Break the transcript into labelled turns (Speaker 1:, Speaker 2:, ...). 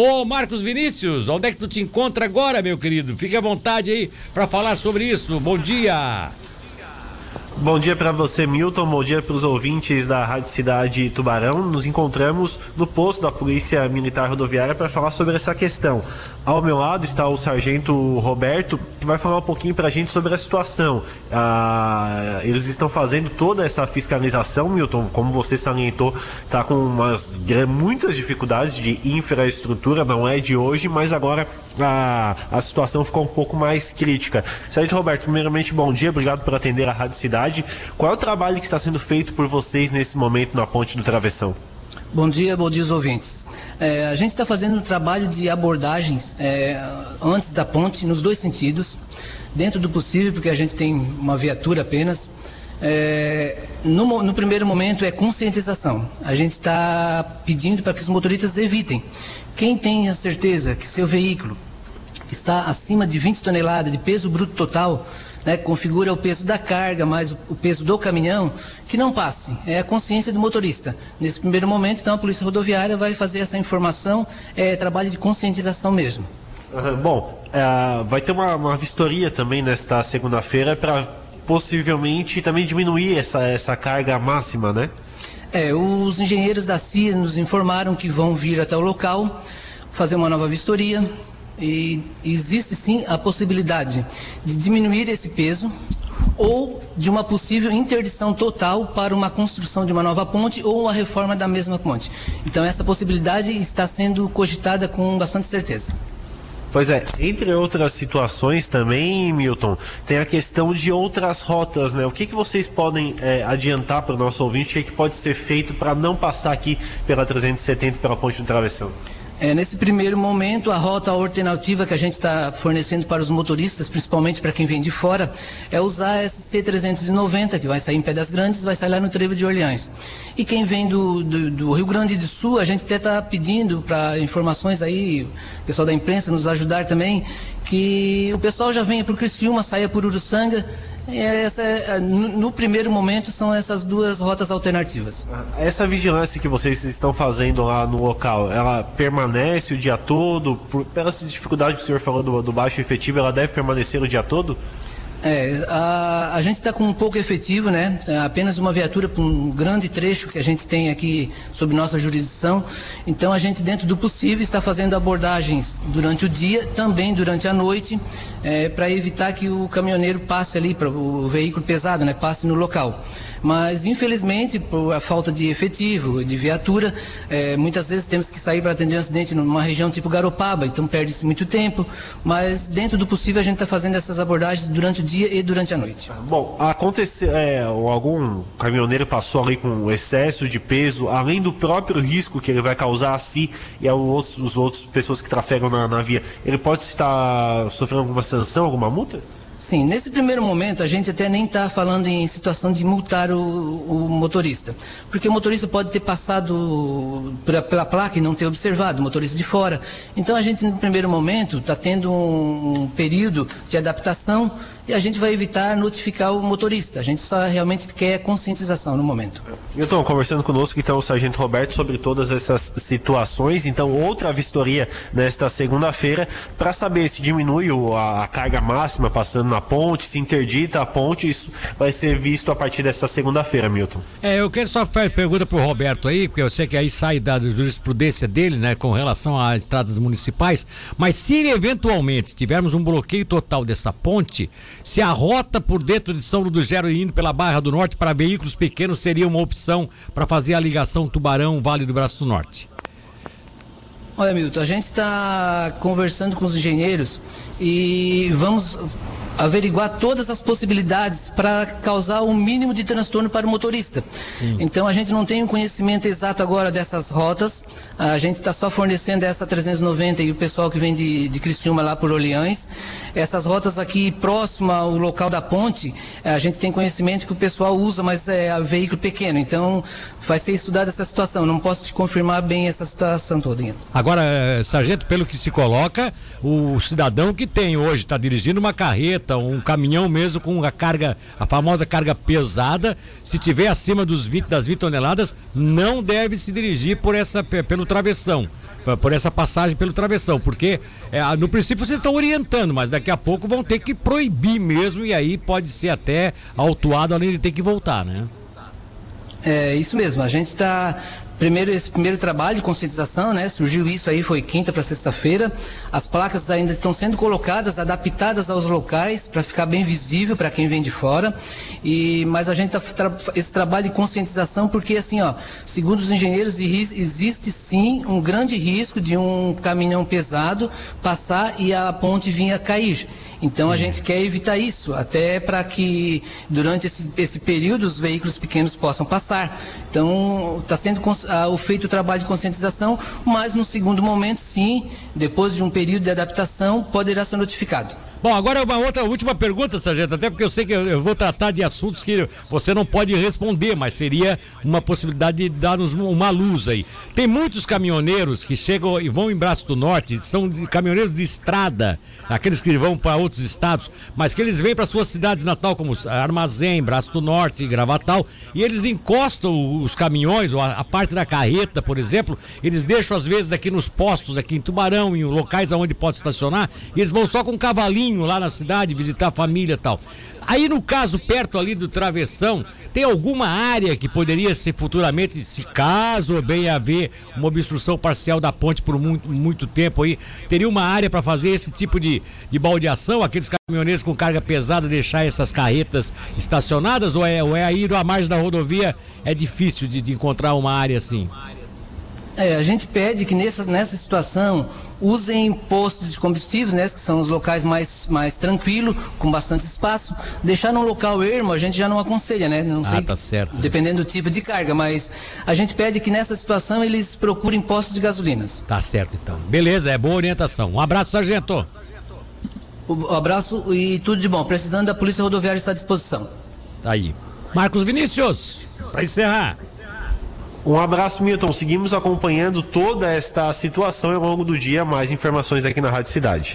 Speaker 1: Ô Marcos Vinícius, onde é que tu te encontra agora, meu querido? Fique à vontade aí para falar sobre isso. Bom dia.
Speaker 2: Bom dia para você, Milton. Bom dia para os ouvintes da Rádio Cidade Tubarão. Nos encontramos no posto da Polícia Militar Rodoviária para falar sobre essa questão. Ao meu lado está o sargento Roberto, que vai falar um pouquinho para a gente sobre a situação. Ah, eles estão fazendo toda essa fiscalização, Milton, como você salientou, está com umas, muitas dificuldades de infraestrutura, não é de hoje, mas agora a, a situação ficou um pouco mais crítica. Sargento Roberto, primeiramente, bom dia, obrigado por atender a Rádio Cidade. Qual é o trabalho que está sendo feito por vocês nesse momento na Ponte do Travessão?
Speaker 3: Bom dia, bom dia aos ouvintes. É, a gente está fazendo um trabalho de abordagens é, antes da ponte, nos dois sentidos, dentro do possível, porque a gente tem uma viatura apenas. É, no, no, primeiro momento é conscientização. A gente está pedindo para que os motoristas evitem. Quem tem a certeza que seu veículo está acima de 20 toneladas de peso bruto total, né, configura o peso da carga mais o peso do caminhão, que não passe. É a consciência do motorista. Nesse primeiro momento, então, a Polícia Rodoviária vai fazer essa informação, é trabalho de conscientização mesmo.
Speaker 2: Uhum, bom, é, vai ter uma, uma vistoria também nesta segunda-feira para possivelmente também diminuir essa, essa carga máxima, né?
Speaker 3: É, os engenheiros da CIS nos informaram que vão vir até o local fazer uma nova vistoria, e existe sim a possibilidade de diminuir esse peso ou de uma possível interdição total para uma construção de uma nova ponte ou a reforma da mesma ponte. Então essa possibilidade está sendo cogitada com bastante certeza.
Speaker 2: Pois é, entre outras situações também, Milton, tem a questão de outras rotas, né? O que, que vocês podem é, adiantar para o nosso ouvinte? O que, que pode ser feito para não passar aqui pela 370 pela ponte do Travessão?
Speaker 3: É, nesse primeiro momento, a rota alternativa que a gente está fornecendo para os motoristas, principalmente para quem vem de fora, é usar a SC390, que vai sair em Pedras Grandes, vai sair lá no Trevo de Orleans. E quem vem do, do, do Rio Grande do Sul, a gente até está pedindo para informações aí, o pessoal da imprensa nos ajudar também, que o pessoal já venha por Criciúma, saia por Uruçanga, essa, é, no primeiro momento são essas duas rotas alternativas.
Speaker 2: Essa vigilância que vocês estão fazendo lá no local, ela permanece o dia todo? Pela dificuldade que o senhor falou do, do baixo efetivo, ela deve permanecer o dia todo?
Speaker 3: É, a, a gente está com um pouco efetivo, né? É apenas uma viatura para um grande trecho que a gente tem aqui sob nossa jurisdição. Então a gente, dentro do possível, está fazendo abordagens durante o dia, também durante a noite, é, para evitar que o caminhoneiro passe ali, para o veículo pesado, né? Passe no local. Mas, infelizmente, por a falta de efetivo, de viatura, é, muitas vezes temos que sair para atender um acidente numa região tipo Garopaba, então perde-se muito tempo. Mas, dentro do possível, a gente está fazendo essas abordagens durante o dia e durante a noite.
Speaker 2: Bom, aconteceu, é, algum caminhoneiro passou ali com excesso de peso, além do próprio risco que ele vai causar a si e aos os outros pessoas que trafegam na, na via, ele pode estar sofrendo alguma sanção, alguma multa?
Speaker 3: Sim, nesse primeiro momento a gente até nem está falando em situação de multar o, o, motorista, porque o motorista pode ter passado pela, pela, placa e não ter observado, o motorista de fora. Então a gente no primeiro momento está tendo um, um período de adaptação e a gente vai evitar notificar o motorista. A gente só realmente quer conscientização no momento.
Speaker 2: Milton, conversando conosco então o Sargento Roberto sobre todas essas situações. Então, outra vistoria nesta segunda-feira para saber se diminui a carga máxima passando na ponte, se interdita a ponte. Isso vai ser visto a partir desta segunda-feira, Milton.
Speaker 1: É, eu quero só fazer pergunta para o Roberto aí, porque eu sei que aí sai da jurisprudência dele, né, com relação às estradas municipais. Mas se eventualmente tivermos um bloqueio total dessa ponte, se a rota por dentro de São Ludogero indo pela Barra do Norte para veículos pequenos seria uma opção para fazer a ligação Tubarão-Vale do Braço do Norte?
Speaker 3: Olha, Milton, a gente está conversando com os engenheiros e vamos averiguar todas as possibilidades para causar o um mínimo de transtorno para o motorista. Sim. Então a gente não tem um conhecimento exato agora dessas rotas, a gente está só fornecendo essa 390 e o pessoal que vem de, de Criciúma lá por Orleães. Essas rotas aqui próximo ao local da ponte, a gente tem conhecimento que o pessoal usa, mas é veículo pequeno. Então vai ser estudada essa situação. Não posso te confirmar bem essa situação toda.
Speaker 1: Agora, eh, sargento, pelo que se coloca, o cidadão que tem hoje está dirigindo uma carreta um caminhão mesmo com a carga, a famosa carga pesada, se tiver acima dos 20 das 20 toneladas, não deve se dirigir por essa pelo travessão. por essa passagem pelo travessão, porque é, no princípio vocês estão orientando, mas daqui a pouco vão ter que proibir mesmo e aí pode ser até autuado além de ter que voltar, né?
Speaker 3: É isso mesmo. A gente está primeiro esse primeiro trabalho de conscientização, né? Surgiu isso aí foi quinta para sexta-feira. As placas ainda estão sendo colocadas, adaptadas aos locais para ficar bem visível para quem vem de fora. E mas a gente tá tra esse trabalho de conscientização porque assim, ó, segundo os engenheiros existe sim um grande risco de um caminhão pesado passar e a ponte vir a cair. Então a gente quer evitar isso, até para que durante esse, esse, período os veículos pequenos possam passar. Então está sendo uh, feito o trabalho de conscientização, mas no segundo momento, sim, depois de um período de adaptação, poderá ser notificado.
Speaker 1: Bom, agora uma outra última pergunta, Sargento, até porque eu sei que eu, vou tratar de assuntos que você não pode responder, mas seria uma possibilidade de dar-nos uma luz aí. Tem muitos caminhoneiros que chegam e vão em Braço do Norte, são caminhoneiros de estrada, aqueles que vão para outros estados, mas que eles vêm para suas cidades natal, como Armazém, Braço do Norte, Gravatal, e eles encostam os caminhões, ou a, a parte da carreta, por exemplo, eles deixam às vezes aqui nos postos, aqui em Tubarão, em locais onde pode estacionar, e eles vão só com um cavalinho lá na cidade, visitar a família e tal. Aí no caso, perto ali do travessão, tem alguma área que poderia ser futuramente, se caso bem haver uma obstrução parcial da ponte por muito, muito tempo aí, teria uma área para fazer esse tipo de, de baldeação, aqueles caminhoneiros com carga pesada deixar essas carretas estacionadas ou é, ou é aí à margem da rodovia é difícil de, de encontrar uma área assim?
Speaker 3: É, a gente pede que nessa, nessa situação usem postos de combustíveis, né, que são os locais mais, mais tranquilos, com bastante espaço. Deixar num local ermo, a gente já não aconselha, né? Não
Speaker 1: ah,
Speaker 3: sei,
Speaker 1: tá certo.
Speaker 3: Dependendo do tipo de carga, mas a gente pede que nessa situação eles procurem postos de gasolinas.
Speaker 1: Tá certo, então. Beleza, é boa orientação. Um abraço, sargento.
Speaker 3: Um abraço e tudo de bom. Precisando da Polícia Rodoviária está à disposição.
Speaker 1: Tá aí. Marcos Vinícius, para encerrar.
Speaker 2: Um abraço, Milton. Seguimos acompanhando toda esta situação ao longo do dia. Mais informações aqui na Rádio Cidade.